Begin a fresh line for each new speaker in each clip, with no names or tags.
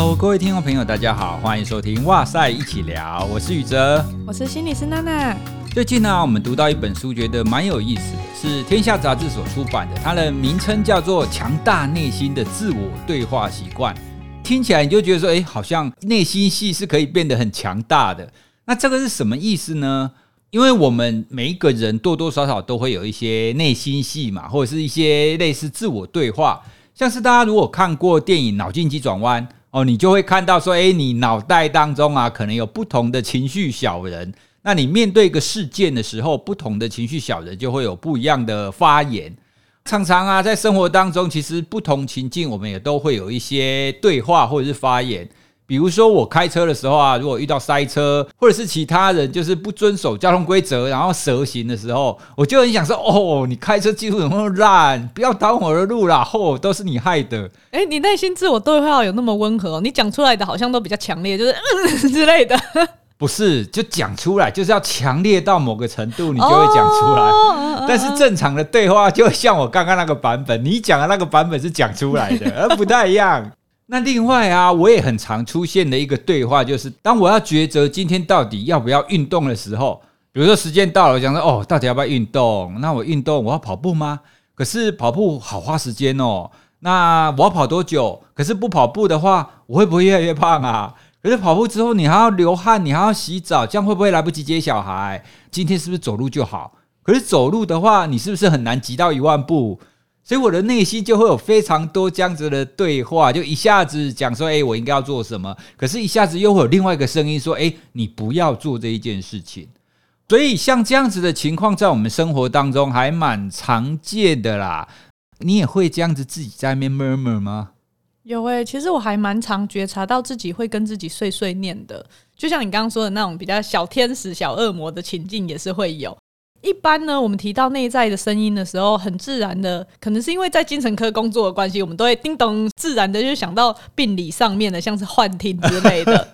Hello，各位听众朋友，大家好，欢迎收听哇塞一起聊，我是宇哲，
我是心理师娜娜。
最近呢、啊，我们读到一本书，觉得蛮有意思的，是天下杂志所出版的，它的名称叫做《强大内心的自我对话习惯》。听起来你就觉得说，哎，好像内心戏是可以变得很强大的。那这个是什么意思呢？因为我们每一个人多多少少都会有一些内心戏嘛，或者是一些类似自我对话，像是大家如果看过电影《脑筋急转弯》。哦，你就会看到说，诶，你脑袋当中啊，可能有不同的情绪小人。那你面对一个事件的时候，不同的情绪小人就会有不一样的发言。常常啊，在生活当中，其实不同情境，我们也都会有一些对话或者是发言。比如说我开车的时候啊，如果遇到塞车，或者是其他人就是不遵守交通规则，然后蛇行的时候，我就很想说：哦，你开车技术怎么那么烂？不要挡我的路啦！哦，都是你害的。
诶，你内心自我对话有那么温和？你讲出来的好像都比较强烈，就是嗯 之类的。
不是，就讲出来，就是要强烈到某个程度，你就会讲出来。哦，但是正常的对话，就像我刚刚那个版本，你讲的那个版本是讲出来的，而不太一样。那另外啊，我也很常出现的一个对话，就是当我要抉择今天到底要不要运动的时候，比如说时间到了，我想说哦，到底要不要运动？那我运动，我要跑步吗？可是跑步好花时间哦。那我要跑多久？可是不跑步的话，我会不会越来越胖啊？可是跑步之后，你还要流汗，你还要洗澡，这样会不会来不及接小孩？今天是不是走路就好？可是走路的话，你是不是很难急到一万步？所以我的内心就会有非常多这样子的对话，就一下子讲说，诶，我应该要做什么？可是，一下子又会有另外一个声音说，诶，你不要做这一件事情。所以，像这样子的情况，在我们生活当中还蛮常见的啦。你也会这样子自己在那边 murmur 吗？
有诶，其实我还蛮常觉察到自己会跟自己碎碎念的，就像你刚刚说的那种比较小天使、小恶魔的情境，也是会有。一般呢，我们提到内在的声音的时候，很自然的，可能是因为在精神科工作的关系，我们都会叮咚，自然的就想到病理上面的，像是幻听之类的。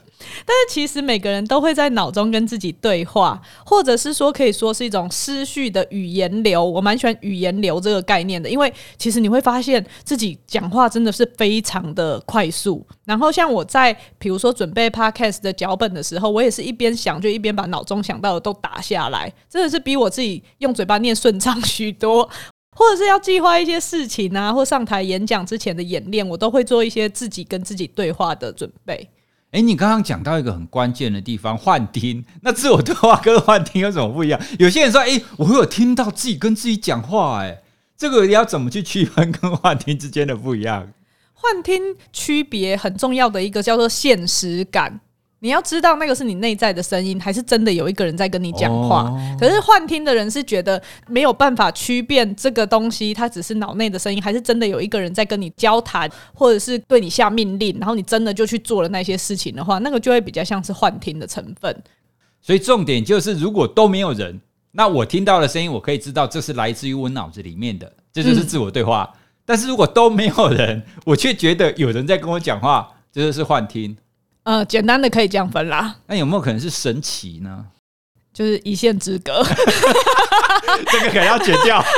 但是其实每个人都会在脑中跟自己对话，或者是说可以说是一种思绪的语言流。我蛮喜欢语言流这个概念的，因为其实你会发现自己讲话真的是非常的快速。然后像我在比如说准备 podcast 的脚本的时候，我也是一边想就一边把脑中想到的都打下来，真的是比我自己用嘴巴念顺畅许多。或者是要计划一些事情啊，或上台演讲之前的演练，我都会做一些自己跟自己对话的准备。
哎，你刚刚讲到一个很关键的地方，幻听。那自我对话跟幻听有什么不一样？有些人说，哎，我有听到自己跟自己讲话，哎，这个要怎么去区分跟幻听之间的不一样？
幻听区别很重要的一个叫做现实感。你要知道那个是你内在的声音，还是真的有一个人在跟你讲话？哦、可是幻听的人是觉得没有办法区辨这个东西，它只是脑内的声音，还是真的有一个人在跟你交谈，或者是对你下命令，然后你真的就去做了那些事情的话，那个就会比较像是幻听的成分。
所以重点就是，如果都没有人，那我听到的声音，我可以知道这是来自于我脑子里面的，这就是自我对话。嗯、但是如果都没有人，我却觉得有人在跟我讲话，这就是幻听。
呃，简单的可以这样分啦。
那有没有可能是神奇呢？
就是一线之隔，
这个可能要剪掉。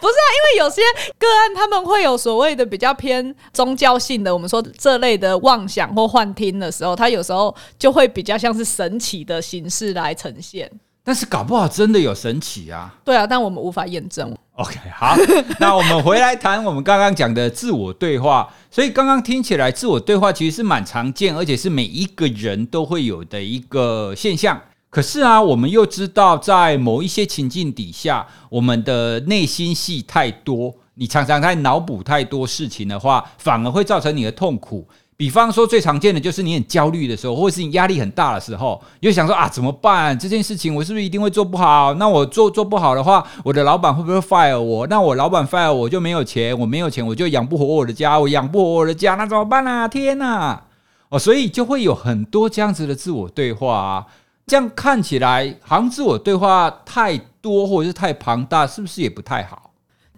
不是啊，因为有些个案他们会有所谓的比较偏宗教性的，我们说这类的妄想或幻听的时候，它有时候就会比较像是神奇的形式来呈现。
但是搞不好真的有神奇啊！
对啊，但我们无法验证。
OK，好，那我们回来谈我们刚刚讲的自我对话。所以刚刚听起来，自我对话其实是蛮常见，而且是每一个人都会有的一个现象。可是啊，我们又知道，在某一些情境底下，我们的内心戏太多，你常常在脑补太多事情的话，反而会造成你的痛苦。比方说，最常见的就是你很焦虑的时候，或者是你压力很大的时候，你就想说啊，怎么办？这件事情我是不是一定会做不好？那我做做不好的话，我的老板会不会 fire 我？那我老板 fire 我就没有钱，我没有钱我就养不活我的家，我养不活我的家，那怎么办啊？天哪！哦，所以就会有很多这样子的自我对话啊。这样看起来，好像自我对话太多或者是太庞大，是不是也不太好？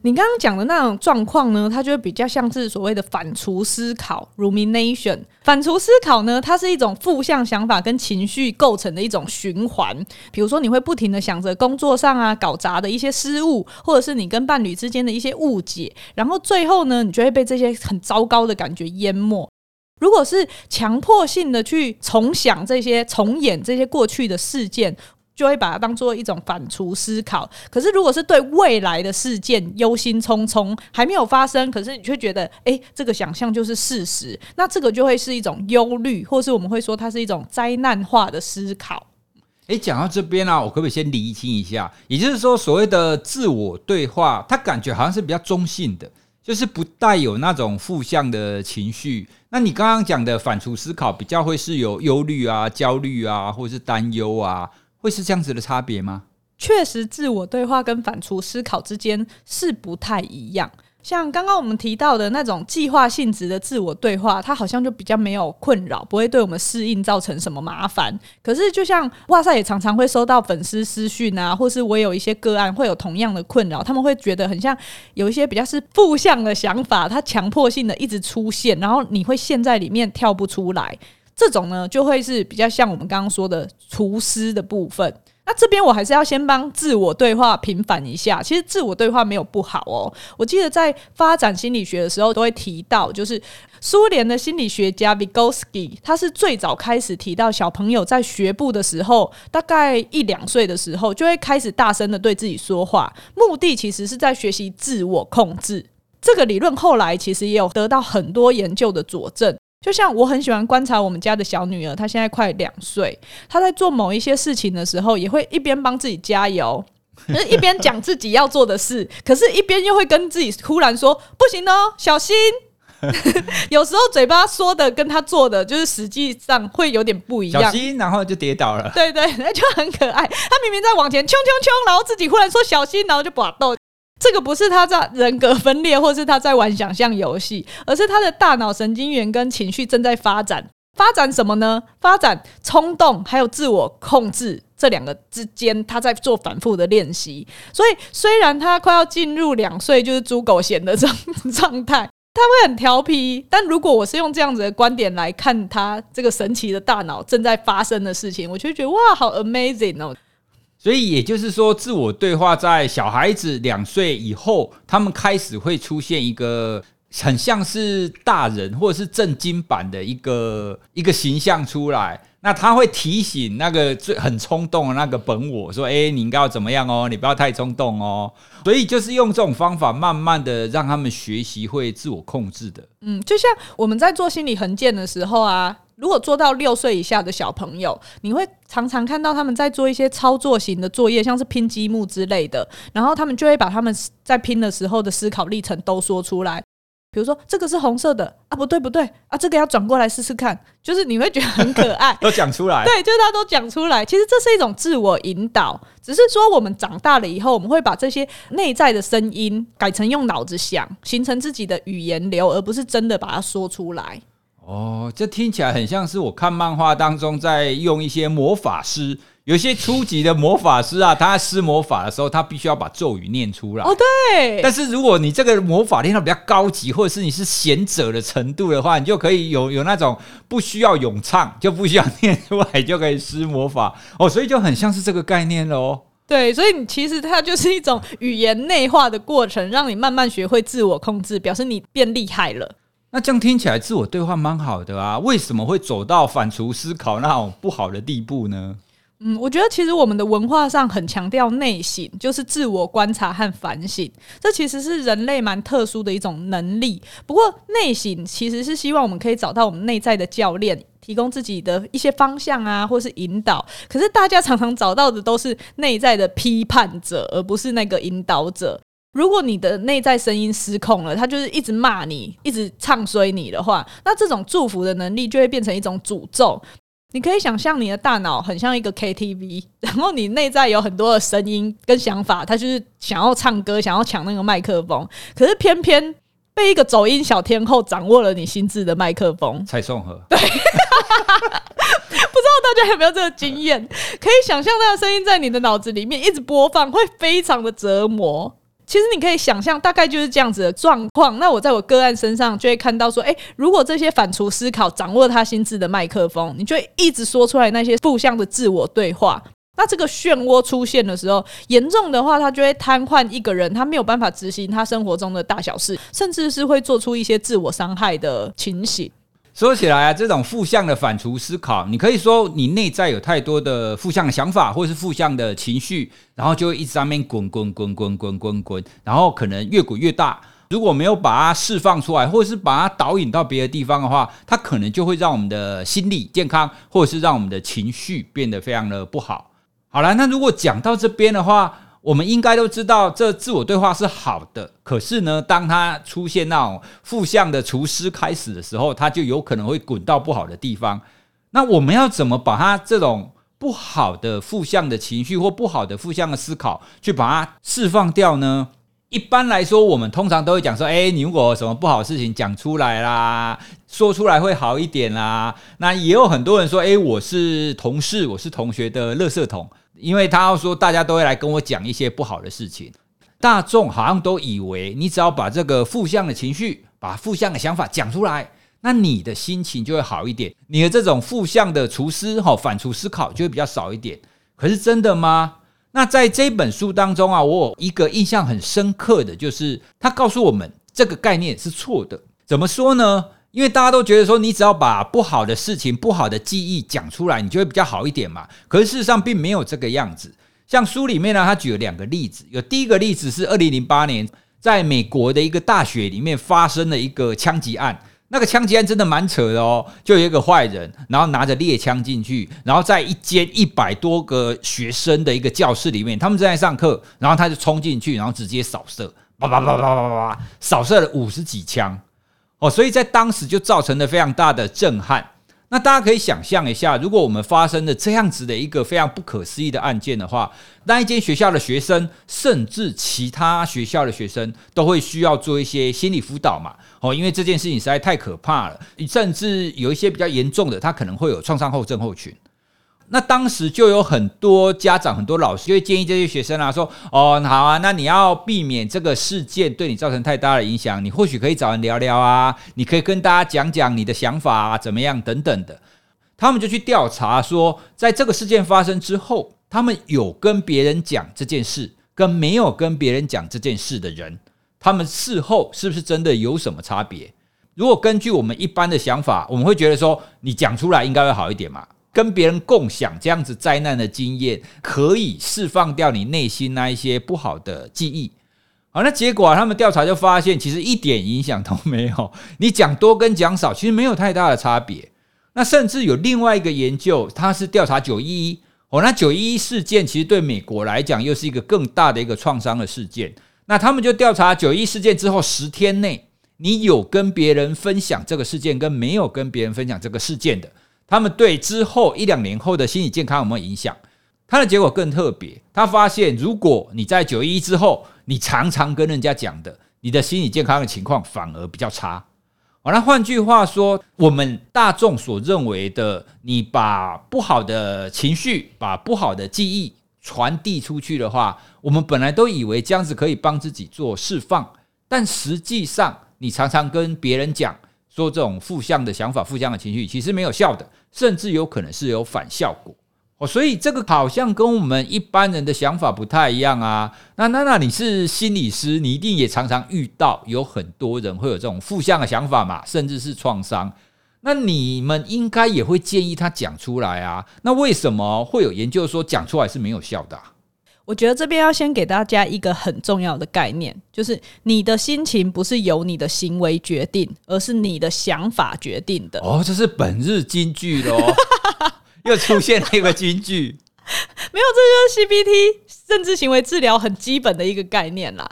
你刚刚讲的那种状况呢，它就会比较像是所谓的反刍思考 （rumination）。反刍思考呢，它是一种负向想法跟情绪构成的一种循环。比如说，你会不停地想着工作上啊搞砸的一些失误，或者是你跟伴侣之间的一些误解，然后最后呢，你就会被这些很糟糕的感觉淹没。如果是强迫性的去重想这些、重演这些过去的事件，就会把它当做一种反刍思考。可是，如果是对未来的事件忧心忡忡，还没有发生，可是你却觉得，哎，这个想象就是事实，那这个就会是一种忧虑，或是我们会说它是一种灾难化的思考。
哎，讲到这边、啊，我可不可以先厘清一下？也就是说，所谓的自我对话，它感觉好像是比较中性的，就是不带有那种负向的情绪。那你刚刚讲的反刍思考，比较会是有忧虑啊、焦虑啊，或者是担忧啊。会是这样子的差别吗？
确实，自我对话跟反刍思考之间是不太一样。像刚刚我们提到的那种计划性质的自我对话，它好像就比较没有困扰，不会对我们适应造成什么麻烦。可是，就像哇塞也常常会收到粉丝私讯啊，或是我有一些个案会有同样的困扰，他们会觉得很像有一些比较是负向的想法，它强迫性的一直出现，然后你会陷在里面跳不出来。这种呢，就会是比较像我们刚刚说的厨师的部分。那这边我还是要先帮自我对话平反一下。其实自我对话没有不好哦。我记得在发展心理学的时候都会提到，就是苏联的心理学家 Vygotsky，他是最早开始提到小朋友在学步的时候，大概一两岁的时候就会开始大声的对自己说话，目的其实是在学习自我控制。这个理论后来其实也有得到很多研究的佐证。就像我很喜欢观察我们家的小女儿，她现在快两岁，她在做某一些事情的时候，也会一边帮自己加油，可 是一边讲自己要做的事，可是一边又会跟自己突然说：“不行哦，小心。” 有时候嘴巴说的跟她做的，就是实际上会有点不一样。
小心，然后就跌倒了。
对对，那就很可爱。她明明在往前冲冲冲，然后自己忽然说小心，然后就拔豆。这个不是他在人格分裂，或是他在玩想象游戏，而是他的大脑神经元跟情绪正在发展。发展什么呢？发展冲动，还有自我控制这两个之间，他在做反复的练习。所以，虽然他快要进入两岁，就是猪狗嫌的状状态，他会很调皮。但如果我是用这样子的观点来看他这个神奇的大脑正在发生的事情，我就觉得哇，好 amazing 哦！
所以也就是说，自我对话在小孩子两岁以后，他们开始会出现一个很像是大人或者是正经版的一个一个形象出来。那他会提醒那个最很冲动的那个本我说：“诶，你应该要怎么样哦？你不要太冲动哦。”所以就是用这种方法，慢慢的让他们学习会自我控制的。
嗯，就像我们在做心理衡鉴的时候啊。如果做到六岁以下的小朋友，你会常常看到他们在做一些操作型的作业，像是拼积木之类的，然后他们就会把他们在拼的时候的思考历程都说出来。比如说，这个是红色的啊，不对不对啊，这个要转过来试试看，就是你会觉得很可爱，
都讲出来。
对，就是他都讲出来。其实这是一种自我引导，只是说我们长大了以后，我们会把这些内在的声音改成用脑子想，形成自己的语言流，而不是真的把它说出来。
哦，这听起来很像是我看漫画当中在用一些魔法师，有些初级的魔法师啊，他在施魔法的时候，他必须要把咒语念出来。
哦，对。但
是如果你这个魔法练到比较高级，或者是你是贤者的程度的话，你就可以有有那种不需要咏唱，就不需要念出来就可以施魔法。哦，所以就很像是这个概念喽。
对，所以你其实它就是一种语言内化的过程，让你慢慢学会自我控制，表示你变厉害了。
那这样听起来，自我对话蛮好的啊，为什么会走到反刍思考那种不好的地步呢？
嗯，我觉得其实我们的文化上很强调内省，就是自我观察和反省，这其实是人类蛮特殊的一种能力。不过内省其实是希望我们可以找到我们内在的教练，提供自己的一些方向啊，或是引导。可是大家常常找到的都是内在的批判者，而不是那个引导者。如果你的内在声音失控了，他就是一直骂你，一直唱衰你的话，那这种祝福的能力就会变成一种诅咒。你可以想象你的大脑很像一个 KTV，然后你内在有很多的声音跟想法，他就是想要唱歌，想要抢那个麦克风，可是偏偏被一个走音小天后掌握了你心智的麦克风。
蔡颂和，
对，不知道大家有没有这个经验？可以想象那个声音在你的脑子里面一直播放，会非常的折磨。其实你可以想象，大概就是这样子的状况。那我在我个案身上就会看到说，诶，如果这些反刍思考掌握他心智的麦克风，你就一直说出来那些负向的自我对话。那这个漩涡出现的时候，严重的话，他就会瘫痪一个人，他没有办法执行他生活中的大小事，甚至是会做出一些自我伤害的情形。
说起来啊，这种负向的反刍思考，你可以说你内在有太多的负向的想法，或是负向的情绪，然后就会一直在那边滚滚滚滚滚滚滚，然后可能越滚越大。如果没有把它释放出来，或者是把它导引到别的地方的话，它可能就会让我们的心理健康，或者是让我们的情绪变得非常的不好。好了，那如果讲到这边的话，我们应该都知道这自我对话是好的。可是呢，当它出现那种负向的厨师开始的时候，它就有可能会滚到不好的地方。那我们要怎么把它这种不好的负向的情绪或不好的负向的思考，去把它释放掉呢？一般来说，我们通常都会讲说：“哎，你如果什么不好的事情讲出来啦，说出来会好一点啦。”那也有很多人说：“哎，我是同事，我是同学的垃圾桶，因为他要说大家都会来跟我讲一些不好的事情。”大众好像都以为，你只要把这个负向的情绪、把负向的想法讲出来，那你的心情就会好一点，你的这种负向的厨师哈反刍思考就会比较少一点。可是真的吗？那在这本书当中啊，我有一个印象很深刻的就是，他告诉我们这个概念是错的。怎么说呢？因为大家都觉得说，你只要把不好的事情、不好的记忆讲出来，你就会比较好一点嘛。可是事实上并没有这个样子。像书里面呢，他举了两个例子，有第一个例子是二零零八年在美国的一个大学里面发生了一个枪击案。那个枪击案真的蛮扯的哦，就有一个坏人，然后拿着猎枪进去，然后在一间一百多个学生的一个教室里面，他们正在上课，然后他就冲进去，然后直接扫射，叭叭叭叭叭叭，扫射了五十几枪，哦，所以在当时就造成了非常大的震撼。那大家可以想象一下，如果我们发生了这样子的一个非常不可思议的案件的话，那一间学校的学生，甚至其他学校的学生，都会需要做一些心理辅导嘛？哦，因为这件事情实在太可怕了，甚至有一些比较严重的，他可能会有创伤后症候群。那当时就有很多家长、很多老师就会建议这些学生啊，说：“哦，好啊，那你要避免这个事件对你造成太大的影响，你或许可以找人聊聊啊，你可以跟大家讲讲你的想法啊，怎么样等等的。”他们就去调查说，在这个事件发生之后，他们有跟别人讲这件事，跟没有跟别人讲这件事的人，他们事后是不是真的有什么差别？如果根据我们一般的想法，我们会觉得说，你讲出来应该会好一点嘛。跟别人共享这样子灾难的经验，可以释放掉你内心那一些不好的记忆。好，那结果啊，他们调查就发现，其实一点影响都没有。你讲多跟讲少，其实没有太大的差别。那甚至有另外一个研究，它是调查九一一。哦，那九一一事件其实对美国来讲，又是一个更大的一个创伤的事件。那他们就调查九一一事件之后十天内，你有跟别人分享这个事件，跟没有跟别人分享这个事件的。他们对之后一两年后的心理健康有没有影响？他的结果更特别，他发现如果你在九一一之后，你常常跟人家讲的，你的心理健康的情况反而比较差。好，那换句话说，我们大众所认为的，你把不好的情绪、把不好的记忆传递出去的话，我们本来都以为这样子可以帮自己做释放，但实际上，你常常跟别人讲。说这种负向的想法、负向的情绪，其实没有效的，甚至有可能是有反效果哦。所以这个好像跟我们一般人的想法不太一样啊。那那那你是心理师，你一定也常常遇到有很多人会有这种负向的想法嘛，甚至是创伤。那你们应该也会建议他讲出来啊。那为什么会有研究说讲出来是没有效的？
我觉得这边要先给大家一个很重要的概念，就是你的心情不是由你的行为决定，而是你的想法决定的。
哦，这是本日金句喽，又出现了一个金句。
没有，这就是 CBT 认知行为治疗很基本的一个概念啦。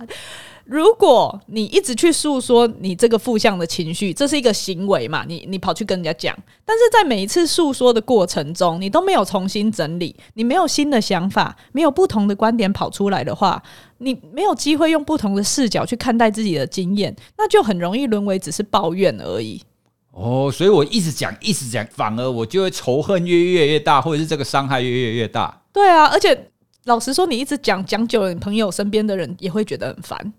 如果你一直去诉说你这个负向的情绪，这是一个行为嘛？你你跑去跟人家讲，但是在每一次诉说的过程中，你都没有重新整理，你没有新的想法，没有不同的观点跑出来的话，你没有机会用不同的视角去看待自己的经验，那就很容易沦为只是抱怨而已。
哦，所以我一直讲，一直讲，反而我就会仇恨越越越大，或者是这个伤害越越越大。
对啊，而且老实说，你一直讲讲久了，你朋友身边的人也会觉得很烦。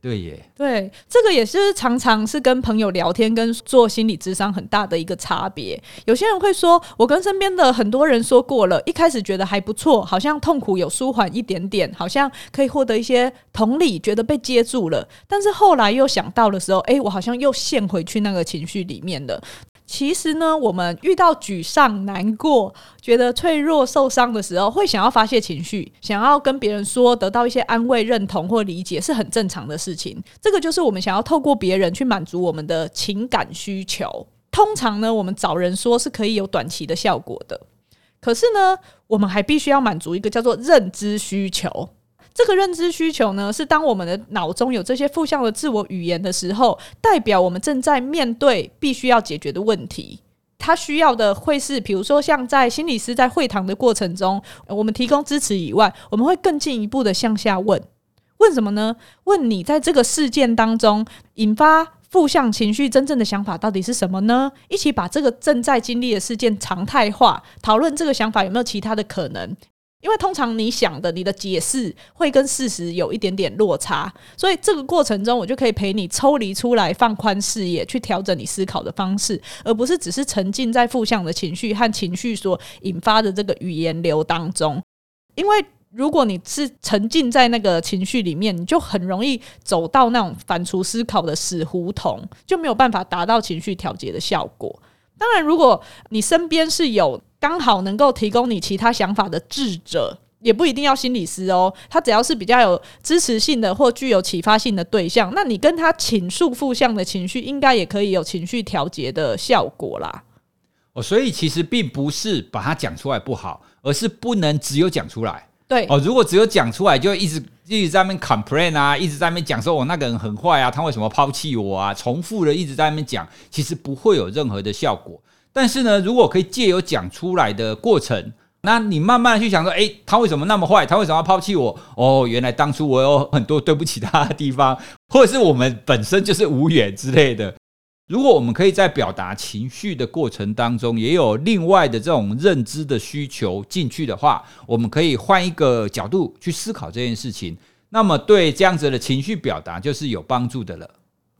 对耶，
对，这个也是常常是跟朋友聊天跟做心理智商很大的一个差别。有些人会说，我跟身边的很多人说过了，一开始觉得还不错，好像痛苦有舒缓一点点，好像可以获得一些同理，觉得被接住了。但是后来又想到的时候，哎，我好像又陷回去那个情绪里面了。其实呢，我们遇到沮丧、难过、觉得脆弱、受伤的时候，会想要发泄情绪，想要跟别人说，得到一些安慰、认同或理解，是很正常的事情。这个就是我们想要透过别人去满足我们的情感需求。通常呢，我们找人说是可以有短期的效果的。可是呢，我们还必须要满足一个叫做认知需求。这个认知需求呢，是当我们的脑中有这些负向的自我语言的时候，代表我们正在面对必须要解决的问题。他需要的会是，比如说像在心理师在会谈的过程中，我们提供支持以外，我们会更进一步的向下问：问什么呢？问你在这个事件当中引发负向情绪真正的想法到底是什么呢？一起把这个正在经历的事件常态化，讨论这个想法有没有其他的可能。因为通常你想的，你的解释会跟事实有一点点落差，所以这个过程中，我就可以陪你抽离出来，放宽视野，去调整你思考的方式，而不是只是沉浸在负向的情绪和情绪所引发的这个语言流当中。因为如果你是沉浸在那个情绪里面，你就很容易走到那种反刍思考的死胡同，就没有办法达到情绪调节的效果。当然，如果你身边是有刚好能够提供你其他想法的智者，也不一定要心理师哦。他只要是比较有支持性的或具有启发性的对象，那你跟他倾诉负向的情绪，应该也可以有情绪调节的效果啦。
哦，所以其实并不是把它讲出来不好，而是不能只有讲出来。
对
哦，如果只有讲出来，就一直一直在那边 complain 啊，一直在那边讲说我那个人很坏啊，他为什么抛弃我啊？重复的一直在那边讲，其实不会有任何的效果。但是呢，如果可以借由讲出来的过程，那你慢慢去想说，诶，他为什么那么坏？他为什么要抛弃我？哦，原来当初我有很多对不起他的地方，或者是我们本身就是无缘之类的。如果我们可以在表达情绪的过程当中，也有另外的这种认知的需求进去的话，我们可以换一个角度去思考这件事情，那么对这样子的情绪表达就是有帮助的了。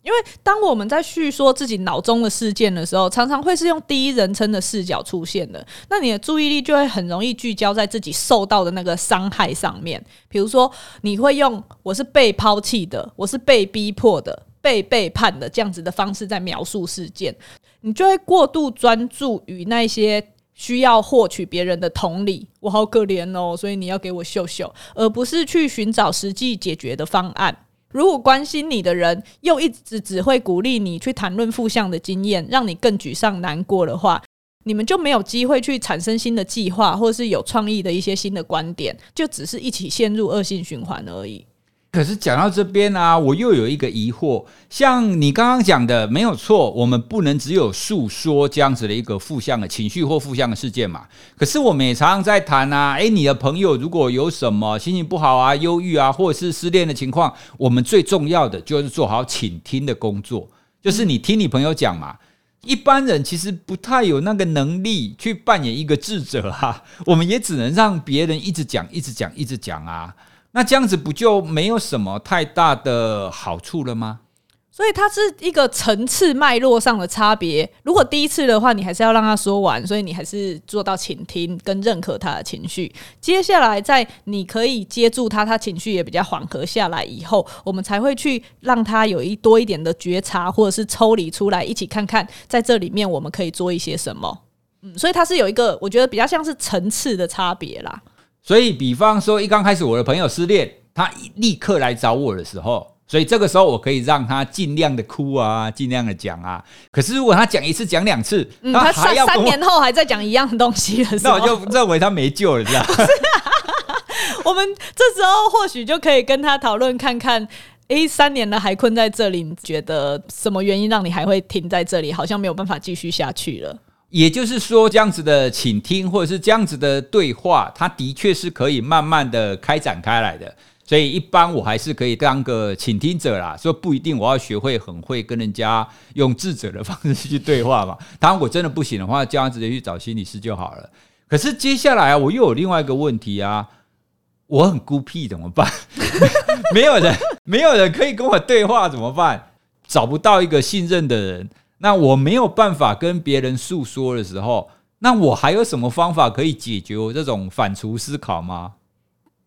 因为当我们在叙说自己脑中的事件的时候，常常会是用第一人称的视角出现的，那你的注意力就会很容易聚焦在自己受到的那个伤害上面。比如说，你会用“我是被抛弃的，我是被逼迫的，被背叛的”这样子的方式在描述事件，你就会过度专注于那些需要获取别人的同理，我好可怜哦，所以你要给我秀秀，而不是去寻找实际解决的方案。如果关心你的人又一直只会鼓励你去谈论负向的经验，让你更沮丧难过的话，你们就没有机会去产生新的计划，或是有创意的一些新的观点，就只是一起陷入恶性循环而已。
可是讲到这边啊，我又有一个疑惑。像你刚刚讲的，没有错，我们不能只有诉说这样子的一个负向的情绪或负向的事件嘛。可是我们也常常在谈啊，诶，你的朋友如果有什么心情不好啊、忧郁啊，或者是失恋的情况，我们最重要的就是做好倾听的工作，就是你听你朋友讲嘛。一般人其实不太有那个能力去扮演一个智者哈，我们也只能让别人一直讲、一直讲、一直讲啊。那这样子不就没有什么太大的好处了吗？
所以它是一个层次脉络上的差别。如果第一次的话，你还是要让他说完，所以你还是做到倾听跟认可他的情绪。接下来，在你可以接住他，他情绪也比较缓和下来以后，我们才会去让他有一多一点的觉察，或者是抽离出来，一起看看在这里面我们可以做一些什么。嗯，所以它是有一个，我觉得比较像是层次的差别啦。
所以，比方说，一刚开始我的朋友失恋，他立刻来找我的时候，所以这个时候我可以让他尽量的哭啊，尽量的讲啊。可是如果他讲一次、讲两次，
嗯、他还要三年后还在讲一样东西的时候，
那我就认为他没救了，这样。
我们这时候或许就可以跟他讨论看看，诶，三年了还困在这里，你觉得什么原因让你还会停在这里？好像没有办法继续下去了。
也就是说，这样子的倾听或者是这样子的对话，它的确是可以慢慢的开展开来的。所以，一般我还是可以当个倾听者啦，所以不一定我要学会很会跟人家用智者的方式去对话嘛。当然，我真的不行的话，这样直接去找心理师就好了。可是接下来啊，我又有另外一个问题啊，我很孤僻怎么办？没有人，没有人可以跟我对话怎么办？找不到一个信任的人。那我没有办法跟别人诉说的时候，那我还有什么方法可以解决我这种反刍思考吗？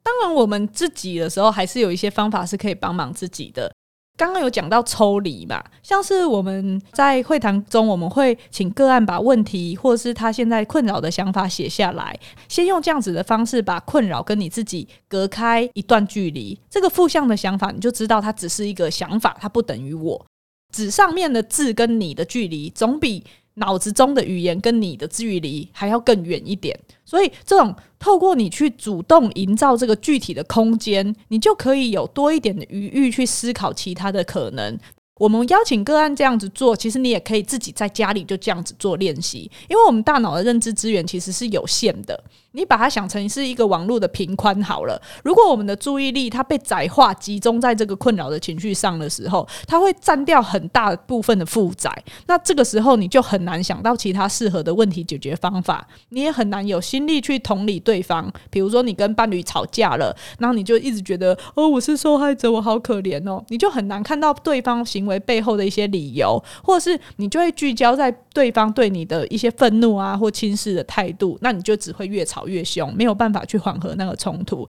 当然，我们自己的时候还是有一些方法是可以帮忙自己的。刚刚有讲到抽离嘛，像是我们在会谈中，我们会请个案把问题或是他现在困扰的想法写下来，先用这样子的方式把困扰跟你自己隔开一段距离。这个负向的想法，你就知道它只是一个想法，它不等于我。纸上面的字跟你的距离，总比脑子中的语言跟你的距离还要更远一点。所以，这种透过你去主动营造这个具体的空间，你就可以有多一点的余裕去思考其他的可能。我们邀请个案这样子做，其实你也可以自己在家里就这样子做练习，因为我们大脑的认知资源其实是有限的。你把它想成是一个网络的频宽好了。如果我们的注意力它被窄化，集中在这个困扰的情绪上的时候，它会占掉很大部分的负载。那这个时候你就很难想到其他适合的问题解决方法，你也很难有心力去同理对方。比如说你跟伴侣吵架了，然后你就一直觉得哦，我是受害者，我好可怜哦，你就很难看到对方行为背后的一些理由，或是你就会聚焦在对方对你的一些愤怒啊或轻视的态度，那你就只会越吵越凶，没有办法去缓和那个冲突。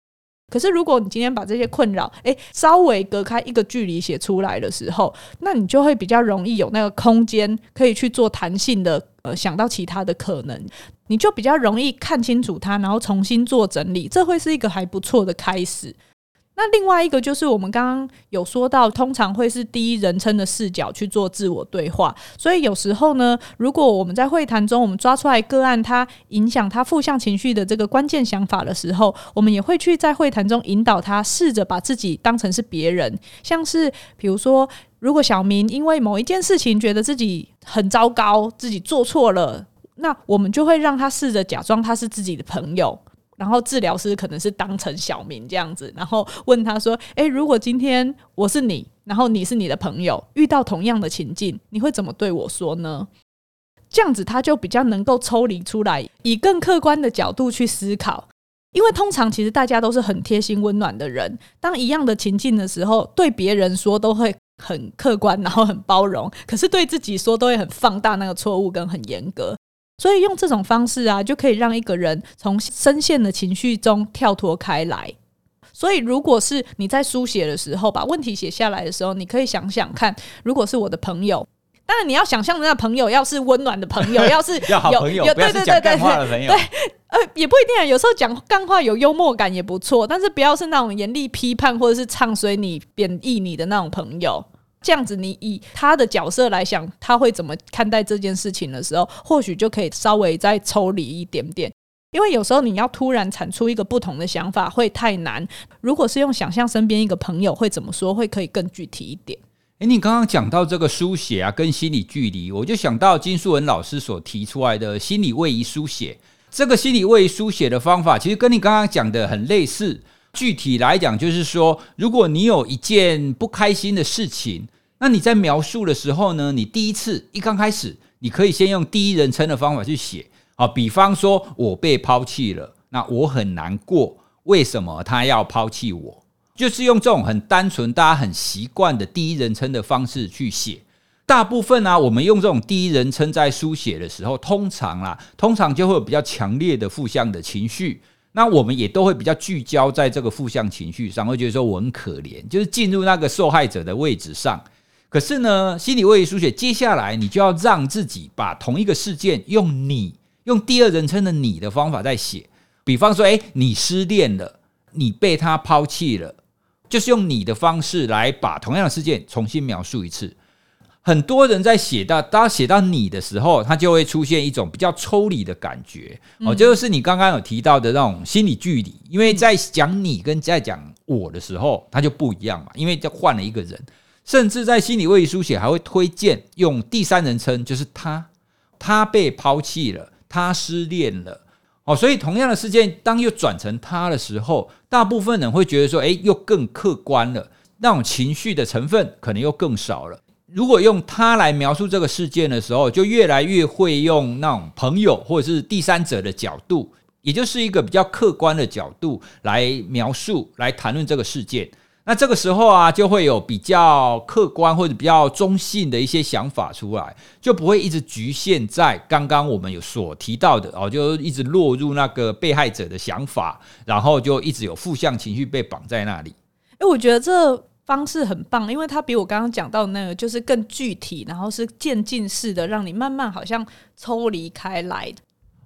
可是，如果你今天把这些困扰，诶，稍微隔开一个距离写出来的时候，那你就会比较容易有那个空间，可以去做弹性的，呃，想到其他的可能，你就比较容易看清楚它，然后重新做整理，这会是一个还不错的开始。那另外一个就是我们刚刚有说到，通常会是第一人称的视角去做自我对话，所以有时候呢，如果我们在会谈中，我们抓出来个案，它影响他负向情绪的这个关键想法的时候，我们也会去在会谈中引导他试着把自己当成是别人，像是比如说，如果小明因为某一件事情觉得自己很糟糕，自己做错了，那我们就会让他试着假装他是自己的朋友。然后治疗师可能是当成小明这样子，然后问他说：“诶，如果今天我是你，然后你是你的朋友，遇到同样的情境，你会怎么对我说呢？”这样子他就比较能够抽离出来，以更客观的角度去思考。因为通常其实大家都是很贴心温暖的人，当一样的情境的时候，对别人说都会很客观，然后很包容，可是对自己说都会很放大那个错误跟很严格。所以用这种方式啊，就可以让一个人从深陷的情绪中跳脱开来。所以，如果是你在书写的时候，把问题写下来的时候，你可以想想看，如果是我的朋友，当然你要想象的那个朋友要是温暖的朋友，要是有
好朋友，
有对对对对对，
对，
呃，也不一定啊，有时候讲干话有幽默感也不错，但是不要是那种严厉批判或者是唱衰你、贬义你的那种朋友。这样子，你以他的角色来想，他会怎么看待这件事情的时候，或许就可以稍微再抽离一点点。因为有时候你要突然产出一个不同的想法会太难。如果是用想象身边一个朋友会怎么说，会可以更具体一点。
诶，你刚刚讲到这个书写啊，跟心理距离，我就想到金素文老师所提出来的心理位移书写。这个心理位移书写的方法，其实跟你刚刚讲的很类似。具体来讲，就是说，如果你有一件不开心的事情，那你在描述的时候呢，你第一次一刚开始，你可以先用第一人称的方法去写啊，比方说我被抛弃了，那我很难过，为什么他要抛弃我？就是用这种很单纯、大家很习惯的第一人称的方式去写。大部分呢、我们用这种第一人称在书写的时候，通常啦，通常就会有比较强烈的负向的情绪。那我们也都会比较聚焦在这个负向情绪上，会觉得说我很可怜，就是进入那个受害者的位置上。可是呢，心理位移书写接下来你就要让自己把同一个事件用你用第二人称的你的方法在写。比方说，诶，你失恋了，你被他抛弃了，就是用你的方式来把同样的事件重新描述一次。很多人在写到，当写到你的时候，他就会出现一种比较抽离的感觉哦，就是你刚刚有提到的那种心理距离。因为在讲你跟在讲我的时候，他就不一样嘛，因为就换了一个人。甚至在心理位移书写还会推荐用第三人称，就是他，他被抛弃了，他失恋了哦。所以同样的事件，当又转成他的时候，大部分人会觉得说，诶，又更客观了，那种情绪的成分可能又更少了。如果用他来描述这个事件的时候，就越来越会用那种朋友或者是第三者的角度，也就是一个比较客观的角度来描述、来谈论这个事件。那这个时候啊，就会有比较客观或者比较中性的一些想法出来，就不会一直局限在刚刚我们有所提到的哦，就一直落入那个被害者的想法，然后就一直有负向情绪被绑在那里。
诶，我觉得这。方式很棒，因为它比我刚刚讲到的那个就是更具体，然后是渐进式的，让你慢慢好像抽离开来。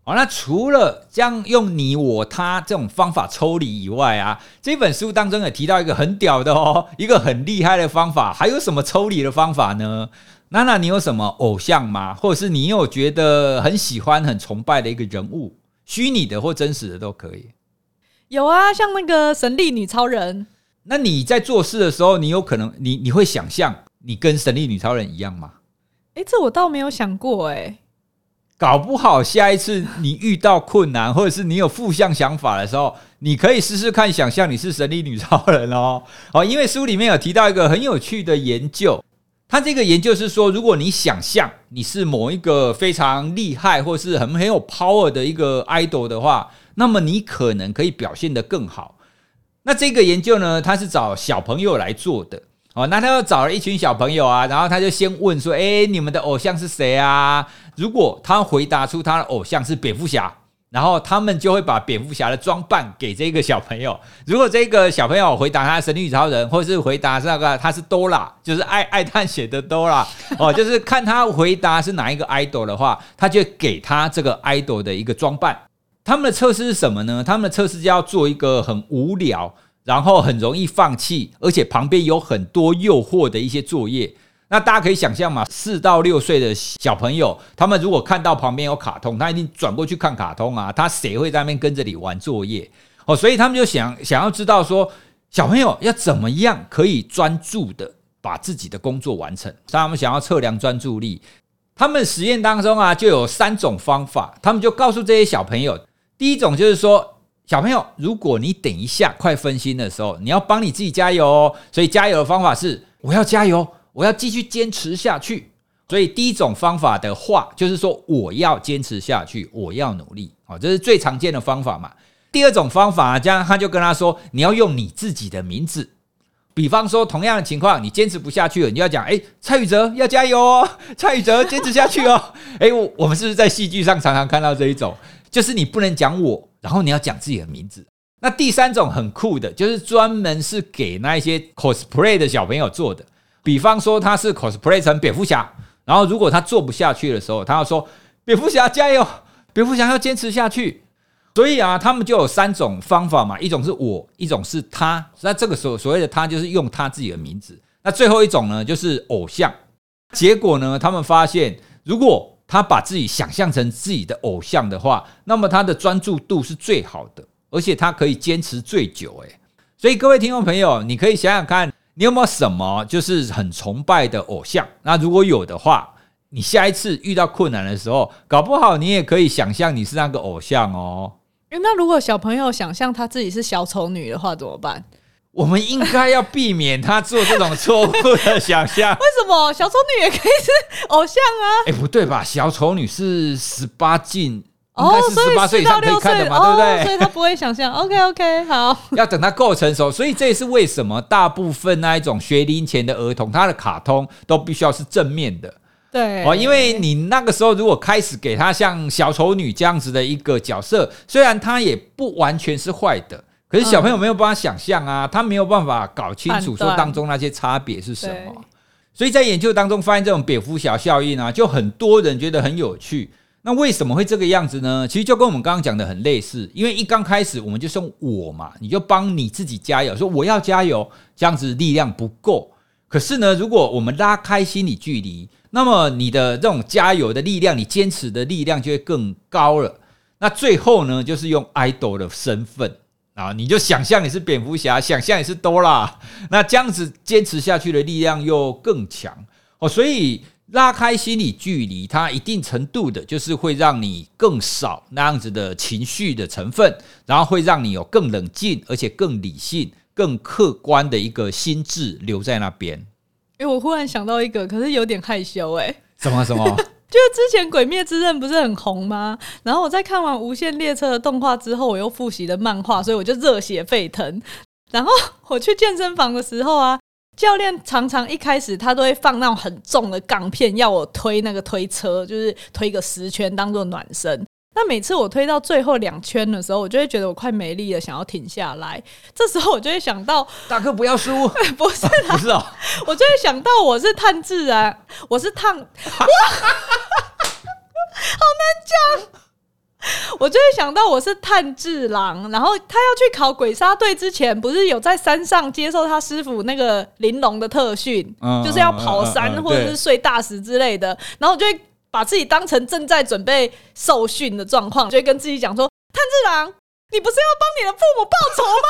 好，那除了这样用你我他这种方法抽离以外啊，这本书当中也提到一个很屌的哦，一个很厉害的方法。还有什么抽离的方法呢？娜娜，你有什么偶像吗？或者是你有觉得很喜欢、很崇拜的一个人物，虚拟的或真实的都可以。
有啊，像那个神力女超人。
那你在做事的时候，你有可能你你会想象你跟神力女超人一样吗？
诶，这我倒没有想过诶。
搞不好下一次你遇到困难，或者是你有负向想法的时候，你可以试试看想象你是神力女超人哦。哦，因为书里面有提到一个很有趣的研究，它这个研究是说，如果你想象你是某一个非常厉害或是很很有 power 的一个 idol 的话，那么你可能可以表现得更好。那这个研究呢，他是找小朋友来做的哦。那他又找了一群小朋友啊，然后他就先问说：“诶，你们的偶像是谁啊？”如果他回答出他的偶像是蝙蝠侠，然后他们就会把蝙蝠侠的装扮给这个小朋友。如果这个小朋友回答他神力女超人，或是回答是那个他是多拉，就是爱爱探险的多拉哦，就是看他回答是哪一个 idol 的话，他就给他这个 idol 的一个装扮。他们的测试是什么呢？他们的测试就要做一个很无聊，然后很容易放弃，而且旁边有很多诱惑的一些作业。那大家可以想象嘛，四到六岁的小朋友，他们如果看到旁边有卡通，他一定转过去看卡通啊。他谁会在那边跟着你玩作业？哦，所以他们就想想要知道说，小朋友要怎么样可以专注的把自己的工作完成。所以他们想要测量专注力。他们实验当中啊，就有三种方法，他们就告诉这些小朋友。第一种就是说，小朋友，如果你等一下快分心的时候，你要帮你自己加油哦。所以加油的方法是，我要加油，我要继续坚持下去。所以第一种方法的话，就是说我要坚持下去，我要努力。好，这是最常见的方法嘛。第二种方法，这样他就跟他说，你要用你自己的名字。比方说，同样的情况，你坚持不下去了，你要讲，诶，蔡宇哲要加油哦，蔡宇哲坚持下去哦。诶，我我们是不是在戏剧上常常看到这一种？就是你不能讲我，然后你要讲自己的名字。那第三种很酷的，就是专门是给那一些 cosplay 的小朋友做的。比方说他是 cosplay 成蝙蝠侠，然后如果他做不下去的时候，他要说蝙蝠侠加油，蝙蝠侠要坚持下去。所以啊，他们就有三种方法嘛，一种是我，一种是他。那这个时候所谓的他就是用他自己的名字。那最后一种呢，就是偶像。结果呢，他们发现如果他把自己想象成自己的偶像的话，那么他的专注度是最好的，而且他可以坚持最久。诶，所以各位听众朋友，你可以想想看，你有没有什么就是很崇拜的偶像？那如果有的话，你下一次遇到困难的时候，搞不好你也可以想象你是那个偶像哦。
诶，那如果小朋友想象他自己是小丑女的话，怎么办？
我们应该要避免他做这种错误的想象。
为什么小丑女也可以是偶像啊？
哎，不对吧？小丑女是十八禁，应该是十八岁以上可以看的嘛，对不对？
所以他不会想象。OK OK，好。
要等他够成熟，所以这也是为什么大部分那一种学龄前的儿童，他的卡通都必须要是正面的。
对
哦，因为你那个时候如果开始给他像小丑女这样子的一个角色，虽然他也不完全是坏的。可是小朋友没有办法想象啊，他没有办法搞清楚说当中那些差别是什么，所以在研究当中发现这种蝙蝠侠效应啊，就很多人觉得很有趣。那为什么会这个样子呢？其实就跟我们刚刚讲的很类似，因为一刚开始我们就说我嘛，你就帮你自己加油，说我要加油，这样子力量不够。可是呢，如果我们拉开心理距离，那么你的这种加油的力量，你坚持的力量就会更高了。那最后呢，就是用 idol 的身份。啊，你就想象你是蝙蝠侠，想象你是多啦，那这样子坚持下去的力量又更强哦。所以拉开心理距离，它一定程度的就是会让你更少那样子的情绪的成分，然后会让你有更冷静，而且更理性、更客观的一个心智留在那边。
诶，我忽然想到一个，可是有点害羞诶，
什么什么？
就之前《鬼灭之刃》不是很红吗？然后我在看完《无限列车》的动画之后，我又复习了漫画，所以我就热血沸腾。然后我去健身房的时候啊，教练常常一开始他都会放那种很重的杠片，要我推那个推车，就是推个十圈当做暖身。那每次我推到最后两圈的时候，我就会觉得我快没力了，想要停下来。这时候我就会想到，
大哥不要输，
不是
不是哦，
我就会想到我是炭治然，我是炭，哇，好难讲。我就会想到我是炭治郎，然后他要去考鬼杀队之前，不是有在山上接受他师傅那个玲珑的特训，嗯、就是要跑山、或者是睡大石之类的，然后我就会。把自己当成正在准备受训的状况，就会跟自己讲说：“炭治郎，你不是要帮你的父母报仇吗？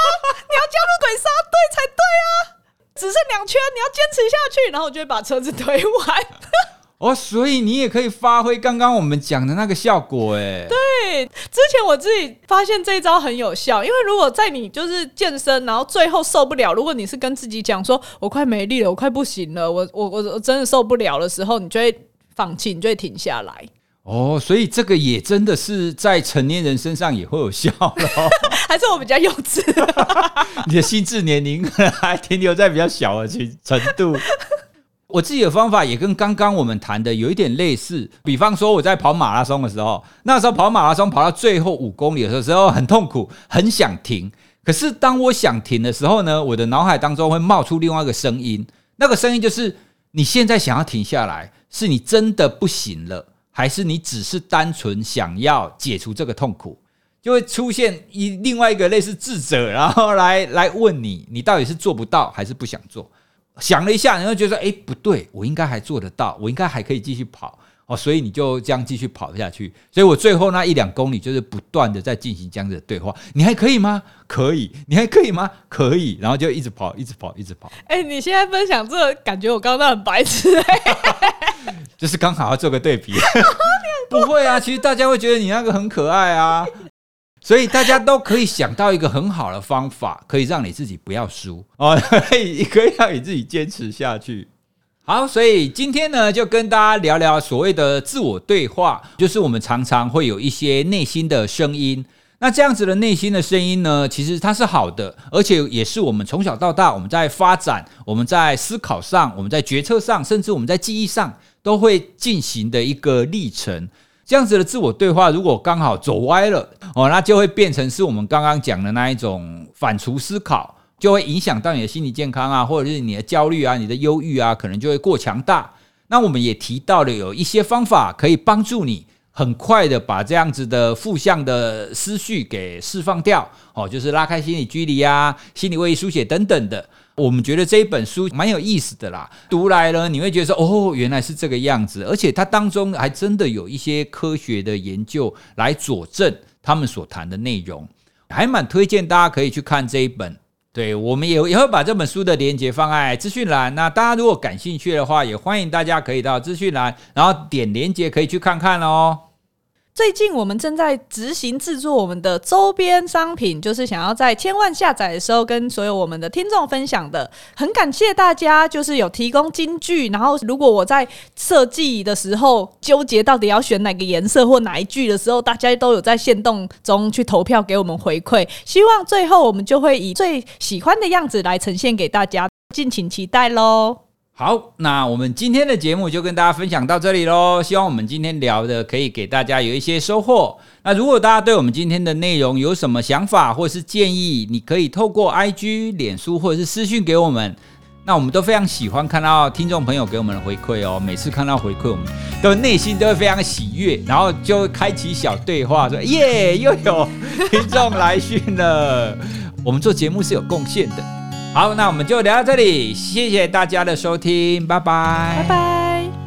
你要加入鬼杀队才对啊！只剩两圈，你要坚持下去。”然后我就会把车子推完。
哦，所以你也可以发挥刚刚我们讲的那个效果，哎。
对，之前我自己发现这一招很有效，因为如果在你就是健身，然后最后受不了，如果你是跟自己讲说：“我快没力了，我快不行了，我我我我真的受不了的时候”，你就会。放弃，你就会停下来
哦，所以这个也真的是在成年人身上也会有效咯。
还是我比较幼稚？
你的心智年龄可能还停留在比较小的程度。我自己的方法也跟刚刚我们谈的有一点类似，比方说我在跑马拉松的时候，那时候跑马拉松跑到最后五公里的时候很痛苦，很想停。可是当我想停的时候呢，我的脑海当中会冒出另外一个声音，那个声音就是你现在想要停下来。是你真的不行了，还是你只是单纯想要解除这个痛苦？就会出现一另外一个类似智者，然后来 来问你，你到底是做不到还是不想做？想了一下，然后觉得说，诶，不对，我应该还做得到，我应该还可以继续跑。哦，所以你就这样继续跑下去。所以我最后那一两公里就是不断的在进行这样子的对话。你还可以吗？可以。你还可以吗？可以。然后就一直跑，一直跑，一直跑。
哎、欸，你现在分享这个，感觉我刚刚很白痴。
就是刚好要做个对比。不会啊，其实大家会觉得你那个很可爱啊。所以大家都可以想到一个很好的方法，可以让你自己不要输哦，可以可以让你自己坚持下去。好，所以今天呢，就跟大家聊聊所谓的自我对话，就是我们常常会有一些内心的声音。那这样子的内心的声音呢，其实它是好的，而且也是我们从小到大我们在发展、我们在思考上、我们在决策上，甚至我们在记忆上都会进行的一个历程。这样子的自我对话，如果刚好走歪了哦，那就会变成是我们刚刚讲的那一种反刍思考。就会影响到你的心理健康啊，或者是你的焦虑啊、你的忧郁啊，可能就会过强大。那我们也提到了有一些方法可以帮助你很快的把这样子的负向的思绪给释放掉，哦，就是拉开心理距离啊、心理位移书写等等的。我们觉得这一本书蛮有意思的啦，读来了你会觉得说，哦，原来是这个样子，而且它当中还真的有一些科学的研究来佐证他们所谈的内容，还蛮推荐大家可以去看这一本。对，我们也也会把这本书的连接放在资讯栏。那大家如果感兴趣的话，也欢迎大家可以到资讯栏，然后点连接可以去看看哦。
最近我们正在执行制作我们的周边商品，就是想要在千万下载的时候跟所有我们的听众分享的。很感谢大家，就是有提供金句，然后如果我在设计的时候纠结到底要选哪个颜色或哪一句的时候，大家都有在限动中去投票给我们回馈。希望最后我们就会以最喜欢的样子来呈现给大家，敬请期待喽。
好，那我们今天的节目就跟大家分享到这里喽。希望我们今天聊的可以给大家有一些收获。那如果大家对我们今天的内容有什么想法或是建议，你可以透过 IG、脸书或者是私讯给我们。那我们都非常喜欢看到听众朋友给我们的回馈哦。每次看到回馈，我们都内心都会非常喜悦，然后就开启小对话，说耶，又有听众来讯了。我们做节目是有贡献的。好，那我们就聊到这里，谢谢大家的收听，拜拜，
拜拜。